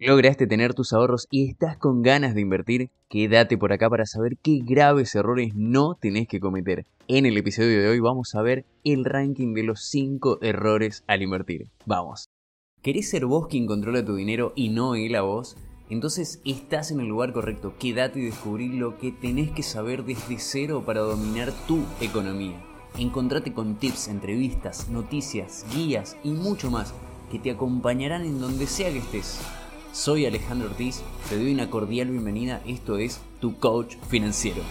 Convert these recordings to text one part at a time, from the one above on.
lograste tener tus ahorros y estás con ganas de invertir, quédate por acá para saber qué graves errores no tenés que cometer. En el episodio de hoy vamos a ver el ranking de los 5 errores al invertir. Vamos. ¿Querés ser vos quien controla tu dinero y no él a vos? Entonces estás en el lugar correcto, quédate y descubrí lo que tenés que saber desde cero para dominar tu economía. Encontrate con tips, entrevistas, noticias, guías y mucho más que te acompañarán en donde sea que estés. Soy Alejandro Ortiz, te doy una cordial bienvenida, esto es Tu Coach Financiero.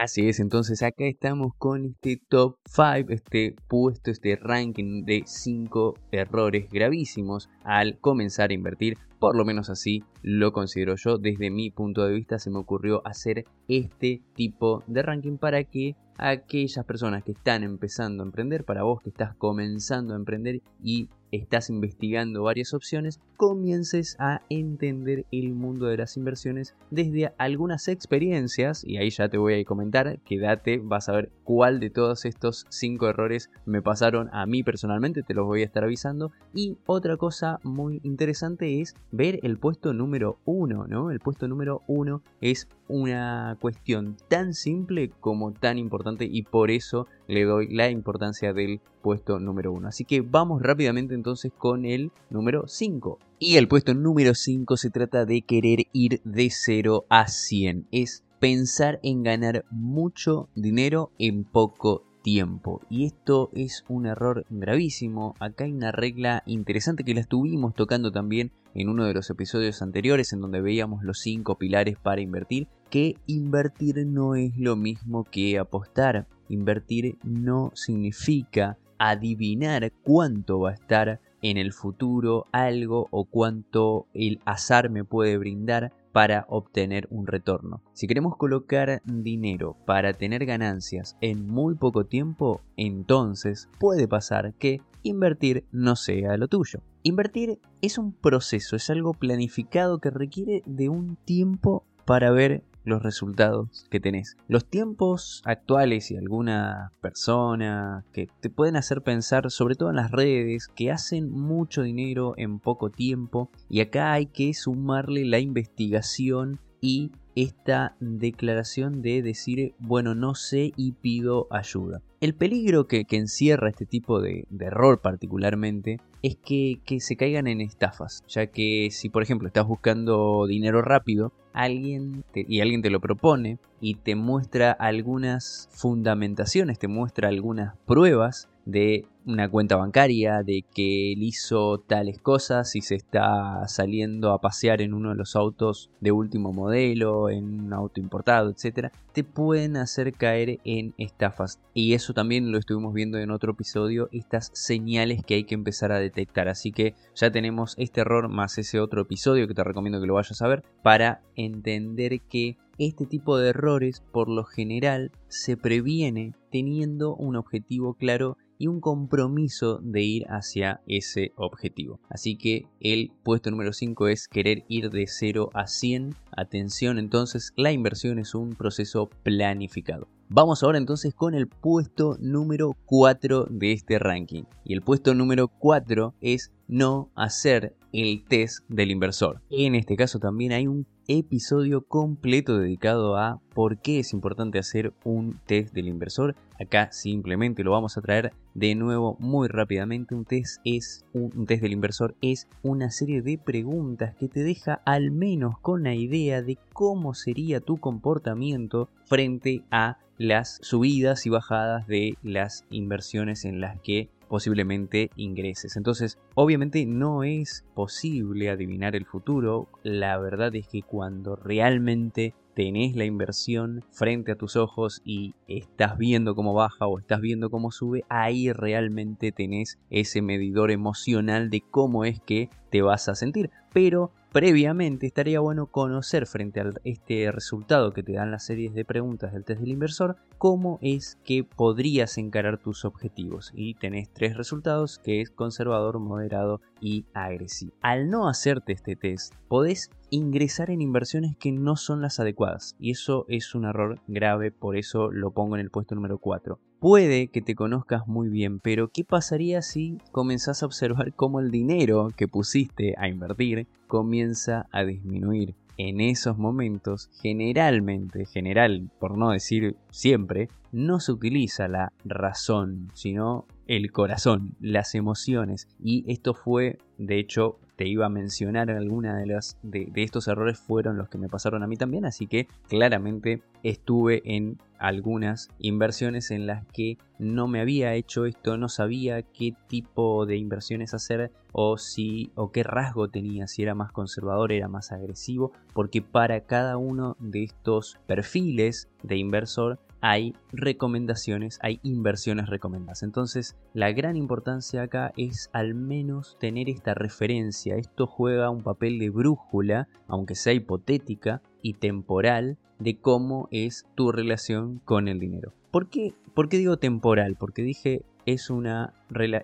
Así es, entonces acá estamos con este top 5, este puesto, este ranking de 5 errores gravísimos al comenzar a invertir. Por lo menos así lo considero yo. Desde mi punto de vista se me ocurrió hacer este tipo de ranking para que aquellas personas que están empezando a emprender, para vos que estás comenzando a emprender y estás investigando varias opciones, comiences a entender el mundo de las inversiones desde algunas experiencias, y ahí ya te voy a comentar, quédate, vas a ver cuál de todos estos cinco errores me pasaron a mí personalmente, te los voy a estar avisando, y otra cosa muy interesante es ver el puesto número uno, ¿no? El puesto número uno es una cuestión tan simple como tan importante y por eso le doy la importancia del puesto número 1. Así que vamos rápidamente entonces con el número 5. Y el puesto número 5 se trata de querer ir de 0 a 100. Es pensar en ganar mucho dinero en poco tiempo. Y esto es un error gravísimo. Acá hay una regla interesante que la estuvimos tocando también en uno de los episodios anteriores en donde veíamos los cinco pilares para invertir, que invertir no es lo mismo que apostar. Invertir no significa adivinar cuánto va a estar en el futuro algo o cuánto el azar me puede brindar para obtener un retorno. Si queremos colocar dinero para tener ganancias en muy poco tiempo, entonces puede pasar que invertir no sea lo tuyo. Invertir es un proceso, es algo planificado que requiere de un tiempo para ver los resultados que tenés. Los tiempos actuales y alguna persona que te pueden hacer pensar, sobre todo en las redes, que hacen mucho dinero en poco tiempo y acá hay que sumarle la investigación y esta declaración de decir, bueno, no sé y pido ayuda. El peligro que, encierra este tipo de, error particularmente es que, que, se caigan en estafas, ya que si por ejemplo estás buscando dinero rápido, alguien y alguien te lo propone y te muestra algunas fundamentaciones, te muestra algunas pruebas de una cuenta bancaria, de que él hizo tales cosas y se está saliendo a pasear en uno de los autos de último modelo, en un auto importado, etcétera, te pueden hacer caer en estafas. Y eso también lo estuvimos viendo en otro episodio, estas señales que hay que empezar a detectar. Así que ya tenemos este error más ese otro episodio que te recomiendo que lo vayas a ver para entender que este tipo de errores por lo general se previene teniendo un objetivo claro y un compromiso de ir hacia ese objetivo. Así que el puesto número 5 es querer ir de 0 a 100. Atención entonces, la inversión es un proceso planificado. Vamos ahora entonces con el puesto número 4 de este ranking. Y el puesto número 4 es no hacer el test del inversor. En este caso también hay un episodio completo dedicado a por qué es importante hacer un test del inversor. Acá simplemente lo vamos a traer de nuevo muy rápidamente. Un test es un, test del inversor es una serie de preguntas que te deja al menos con la idea de cómo sería tu comportamiento frente a las subidas y bajadas de las inversiones en las que posiblemente ingreses. Entonces, obviamente no es posible adivinar el futuro. La verdad es que cuando realmente tenés la inversión frente a tus ojos y estás viendo cómo baja o estás viendo cómo sube, ahí realmente tenés ese medidor emocional de cómo es que te vas a sentir. Pero previamente estaría bueno conocer frente a este resultado que te dan las series de preguntas del test del inversor, cómo es que podrías encarar tus objetivos. Y tenés tres resultados que es conservador, moderado y agresivo. Al no hacerte este test, podés ingresar en inversiones que no son las adecuadas. Y eso es un error grave, por eso lo pongo en el puesto número 4. Puede que te conozcas muy bien, pero ¿qué pasaría si comenzás a observar cómo el dinero que pusiste a invertir comienza a disminuir? En esos momentos, generalmente, general, por no decir siempre, no se utiliza la razón, sino el corazón, las emociones. Y esto fue, de hecho, te iba a mencionar alguna de las de, estos errores fueron los que me pasaron a mí también, así que claramente estuve en algunas inversiones en las que no me había hecho esto, no sabía qué tipo de inversiones hacer o si o qué rasgo tenía, si era más conservador, era más agresivo, porque para cada uno de estos perfiles de inversor hay recomendaciones, hay inversiones recomendadas. Entonces, la gran importancia acá es al menos tener esta referencia. Esto juega un papel de brújula, aunque sea hipotética y temporal, de cómo es tu relación con el dinero. ¿Por qué, ¿Por qué digo temporal? Porque dije es, una,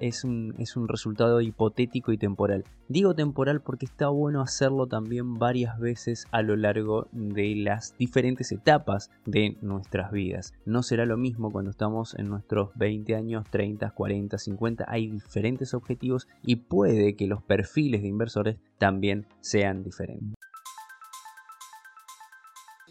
es, un, es un resultado hipotético y temporal. Digo temporal porque está bueno hacerlo también varias veces a lo largo de las diferentes etapas de nuestras vidas. No será lo mismo cuando estamos en nuestros 20 años, 30, 40, 50. Hay diferentes objetivos y puede que los perfiles de inversores también sean diferentes.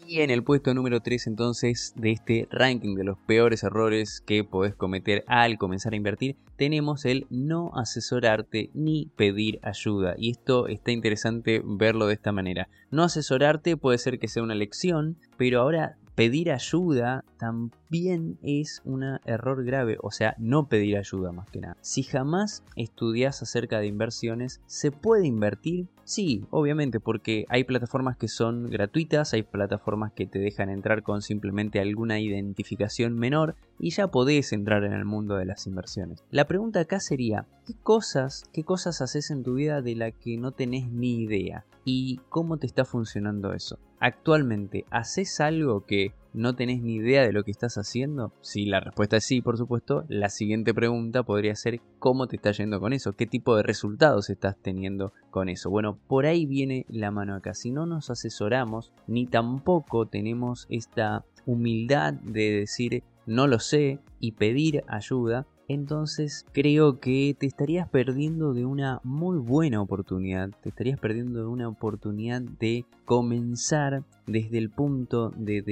Y en el puesto número 3 entonces de este ranking de los peores errores que podés cometer al comenzar a invertir, tenemos el no asesorarte ni pedir ayuda. Y esto está interesante verlo de esta manera. No asesorarte puede ser que sea una lección, pero ahora pedir ayuda también es un error grave, o sea, no pedir ayuda más que nada. Si jamás estudias acerca de inversiones, ¿se puede invertir? Sí, obviamente, porque hay plataformas que son gratuitas, hay plataformas que te dejan entrar con simplemente alguna identificación menor y ya podés entrar en el mundo de las inversiones. La pregunta acá sería, ¿qué cosas, qué cosas haces en tu vida de la que no tenés ni idea? ¿Y cómo te está funcionando eso? Actualmente, ¿haces algo que no tenés ni idea de lo que estás haciendo? Si la respuesta es sí, por supuesto, la siguiente pregunta podría ser ¿cómo te está yendo con eso? ¿Qué tipo de resultados estás teniendo con eso? Bueno, por ahí viene la mano acá. Si no nos asesoramos, ni tampoco tenemos esta humildad de decir no lo sé y pedir ayuda, entonces creo que te estarías perdiendo de una muy buena oportunidad, te estarías perdiendo de una oportunidad de comenzar desde el punto de,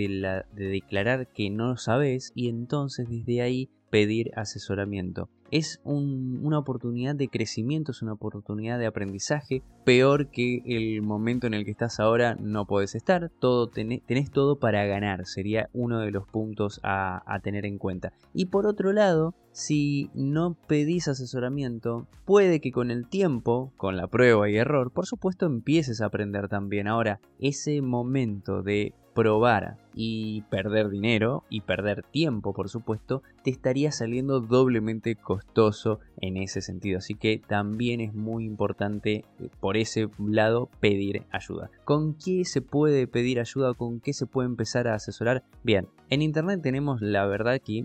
declarar que no lo sabes y entonces desde ahí pedir asesoramiento es una oportunidad de crecimiento, es una oportunidad de aprendizaje, peor que el momento en el que estás ahora no puedes estar, todo tenés, todo para ganar, sería uno de los puntos a tener en cuenta. Y por otro lado, si no pedís asesoramiento, puede que con el tiempo, con la prueba y error, por supuesto empieces a aprender también. Ahora, ese momento de probar y perder dinero y perder tiempo, por supuesto, te estaría saliendo doblemente costoso en ese sentido. Así que también es muy importante eh, por ese lado pedir ayuda. ¿Con qué se puede pedir ayuda? ¿Con qué se puede empezar a asesorar? Bien, en internet tenemos la verdad que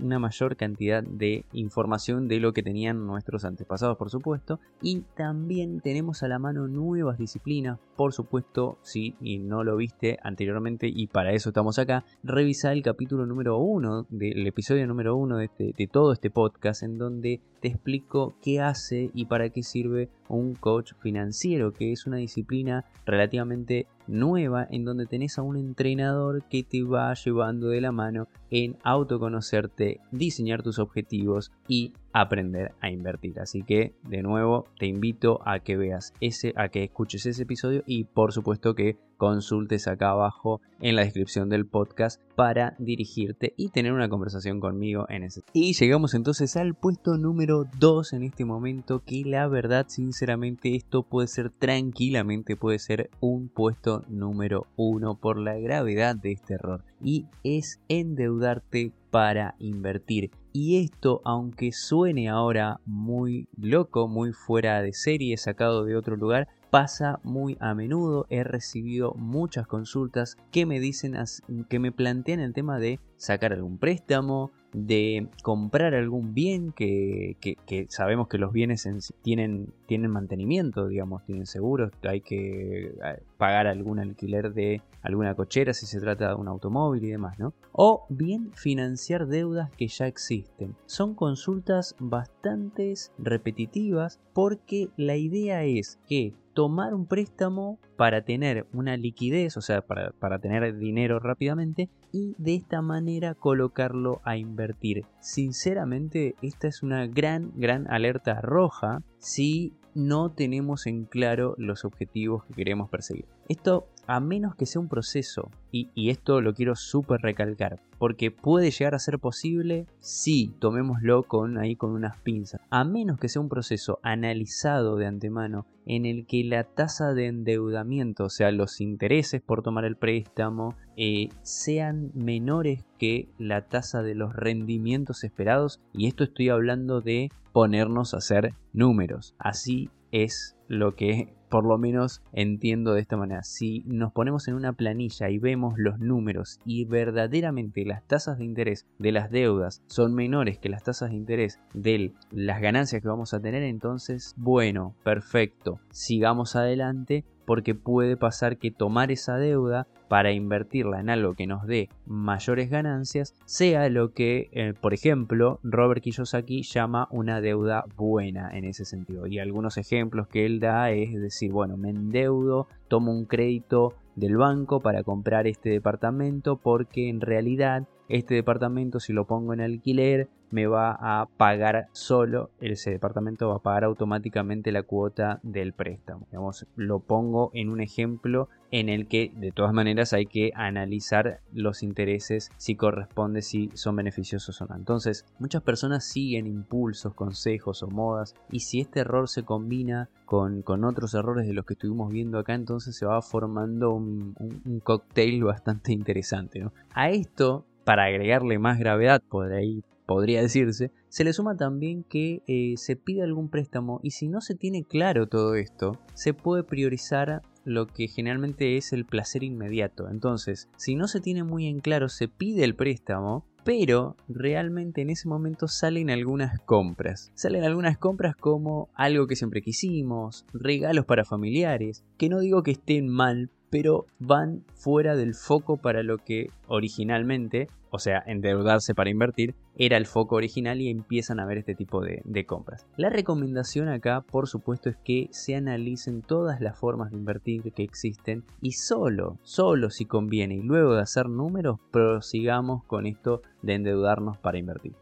una mayor cantidad de información de lo que tenían nuestros antepasados, por supuesto, y también tenemos a la mano nuevas disciplinas, por supuesto, si no lo viste anteriormente y para eso estamos acá, revisa el capítulo número uno del episodio número uno de, este, de todo este podcast en donde te explico qué hace y para qué sirve un coach financiero, que es una disciplina relativamente nueva en donde tenés a un entrenador que te va llevando de la mano en autoconocerte, diseñar tus objetivos y aprender a invertir. Así que de nuevo te invito a que veas ese, a que escuches ese episodio y por supuesto que consultes acá abajo en la descripción del podcast para dirigirte y tener una conversación conmigo en ese. Y llegamos entonces al puesto número 2 en este momento que la verdad sinceramente esto puede ser tranquilamente puede ser un puesto número 1 por la gravedad de este error y es endeudarte para invertir. Y esto, aunque suene ahora muy loco, muy fuera de serie, sacado de otro lugar, pasa muy a menudo. He recibido muchas consultas que me dicen, que me plantean el tema de sacar algún préstamo, de comprar algún bien que, sabemos que los bienes tienen, tienen mantenimiento, digamos, tienen seguros, hay que eh, pagar algún alquiler de alguna cochera si se trata de un automóvil y demás, ¿no? O bien financiar deudas que ya existen. Son consultas bastante repetitivas porque la idea es que tomar un préstamo para tener una liquidez, o sea, para, para, tener dinero rápidamente y de esta manera colocarlo a invertir. Sinceramente, esta es una gran, gran alerta roja si no tenemos en claro los objetivos que queremos perseguir. Esto a menos que sea un proceso, y, esto lo quiero súper recalcar, porque puede llegar a ser posible si tomémoslo con ahí con unas pinzas, a menos que sea un proceso analizado de antemano en el que la tasa de endeudamiento, o sea, los intereses por tomar el préstamo, eh, sean menores que la tasa de los rendimientos esperados, y esto estoy hablando de ponernos a hacer números. Así es lo que por lo menos entiendo de esta manera. Si nos ponemos en una planilla y vemos los números y verdaderamente las tasas de interés de las deudas son menores que las tasas de interés de las ganancias que vamos a tener, entonces, bueno, perfecto, sigamos adelante porque puede pasar que tomar esa deuda para invertirla en algo que nos dé mayores ganancias sea lo que, eh, por ejemplo, Robert Kiyosaki llama una deuda buena en ese sentido. Y algunos ejemplos que él da es decir, bueno, me endeudo, tomo un crédito del banco para comprar este departamento porque en realidad este departamento si lo pongo en alquiler me va a pagar solo, ese departamento va a pagar automáticamente la cuota del préstamo. Digamos, lo pongo en un ejemplo en el que de todas maneras hay que analizar los intereses si corresponde, si son beneficiosos o no. Entonces, muchas personas siguen impulsos, consejos o modas y si este error se combina con, otros errores de los que estuvimos viendo acá, entonces se va formando un, un, cóctel bastante interesante. A esto, para agregarle más gravedad, por ahí podría decirse, se le suma también que eh, se pide algún préstamo y si no se tiene claro todo esto, se puede priorizar lo que generalmente es el placer inmediato. Entonces, si no se tiene muy en claro, se pide el préstamo, pero realmente en ese momento salen algunas compras. Salen algunas compras como algo que siempre quisimos, regalos para familiares, que no digo que estén mal, pero van fuera del foco para lo que originalmente o sea, endeudarse para invertir, era el foco original y empiezan a ver este tipo de, compras. La recomendación acá, por supuesto, es que se analicen todas las formas de invertir que existen y solo, solo si conviene y luego de hacer números, prosigamos con esto de endeudarnos para invertir.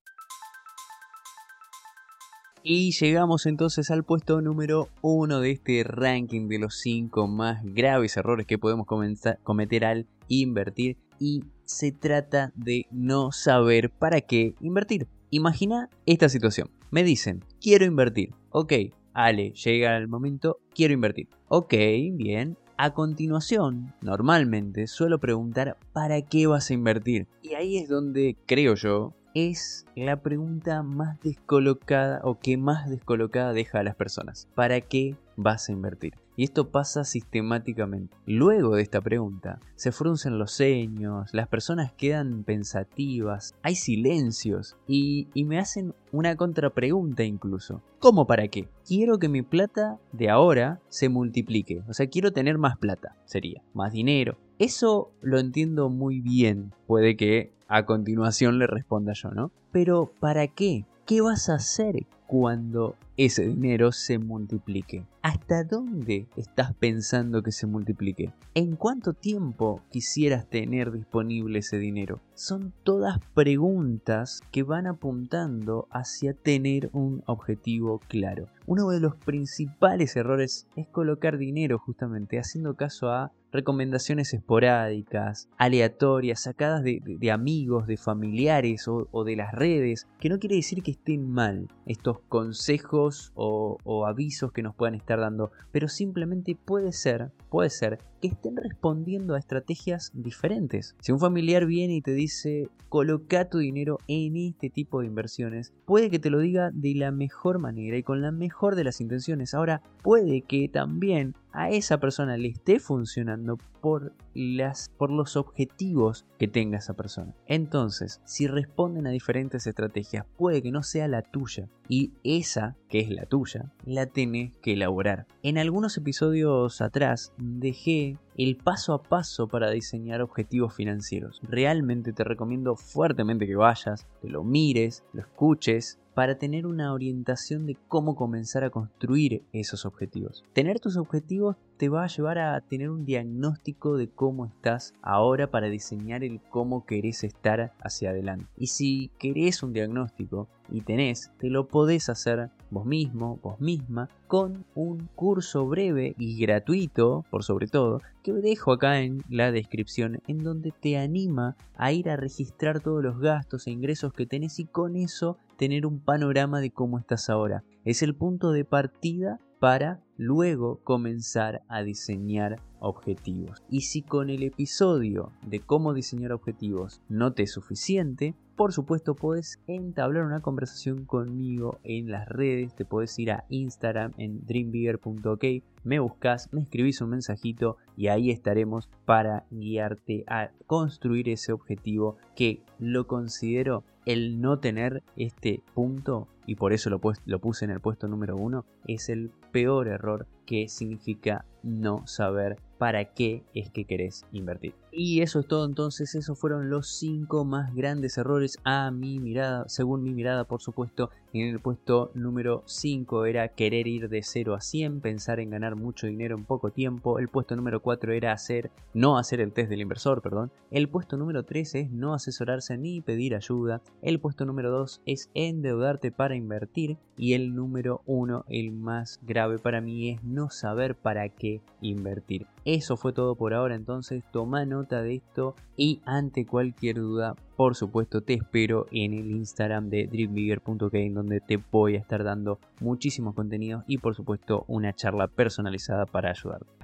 Y llegamos entonces al puesto número uno de este ranking de los 5 más graves errores que podemos cometer al invertir y se trata de no saber para qué invertir. Imagina esta situación. Me dicen, quiero invertir. Ok, Ale, llega el momento, quiero invertir. Ok, bien. A continuación, normalmente suelo preguntar, ¿para qué vas a invertir? Y ahí es donde, creo yo, es la pregunta más descolocada o que más descolocada deja a las personas. ¿Para qué vas a invertir? Y esto pasa sistemáticamente. Luego de esta pregunta, se fruncen los ceños, las personas quedan pensativas, hay silencios y, me hacen una contrapregunta incluso. ¿Cómo para qué? Quiero que mi plata de ahora se multiplique. O sea, quiero tener más plata, sería. Más dinero. Eso lo entiendo muy bien. Puede que a continuación le responda yo, ¿no? Pero ¿para qué? ¿Qué vas a hacer cuando ese dinero se multiplique? ¿Hasta dónde estás pensando que se multiplique? ¿En cuánto tiempo quisieras tener disponible ese dinero? Son todas preguntas que van apuntando hacia tener un objetivo claro. Uno de los principales errores es colocar dinero justamente haciendo caso a recomendaciones esporádicas, aleatorias, sacadas de, amigos, de familiares o, de las redes, que no quiere decir que estén mal estos consejos o, o avisos que nos puedan estar dando, pero simplemente puede ser, puede ser estén respondiendo a estrategias diferentes. Si un familiar viene y te dice, coloca tu dinero en este tipo de inversiones, puede que te lo diga de la mejor manera y con la mejor de las intenciones. Ahora, puede que también a esa persona le esté funcionando por, las, por los objetivos que tenga esa persona. Entonces, si responden a diferentes estrategias, puede que no sea la tuya. Y esa, que es la tuya, la tenés que elaborar. En algunos episodios atrás dejé Bye. El paso a paso para diseñar objetivos financieros. Realmente te recomiendo fuertemente que vayas, te lo mires, lo escuches para tener una orientación de cómo comenzar a construir esos objetivos. Tener tus objetivos te va a llevar a tener un diagnóstico de cómo estás ahora para diseñar el cómo querés estar hacia adelante. Y si querés un diagnóstico y tenés, te lo podés hacer vos mismo, vos misma, con un curso breve y gratuito, por sobre todo, que dejo acá en la descripción, en donde te anima a ir a registrar todos los gastos e ingresos que tenés y con eso tener un panorama de cómo estás ahora. Es el punto de partida para luego comenzar a diseñar objetivos. Y si con el episodio de cómo diseñar objetivos no te es suficiente, por supuesto puedes entablar una conversación conmigo en las redes, te puedes ir a Instagram en dreambigger.ok, me buscas, me escribís un mensajito y ahí estaremos para guiarte a construir ese objetivo que lo considero el no tener este punto y por eso lo, lo puse en el puesto número uno es el peor error que significa no saber para qué es que querés invertir. Y eso es todo entonces, esos fueron los 5 más grandes errores a mi mirada, según mi mirada por supuesto. En el puesto número 5 era querer ir de 0 a 100, pensar en ganar mucho dinero en poco tiempo. El puesto número 4 era hacer, no hacer el test del inversor, perdón. El puesto número 3 es no asesorarse ni pedir ayuda. El puesto número 2 es endeudarte para invertir. Y el número 1, el más grave para mí, es no saber para qué invertir. Eso fue todo por ahora, entonces toma de esto y ante cualquier duda, por supuesto, te espero en el Instagram de dreambigger.k en donde te voy a estar dando muchísimos contenidos y por supuesto una charla personalizada para ayudarte.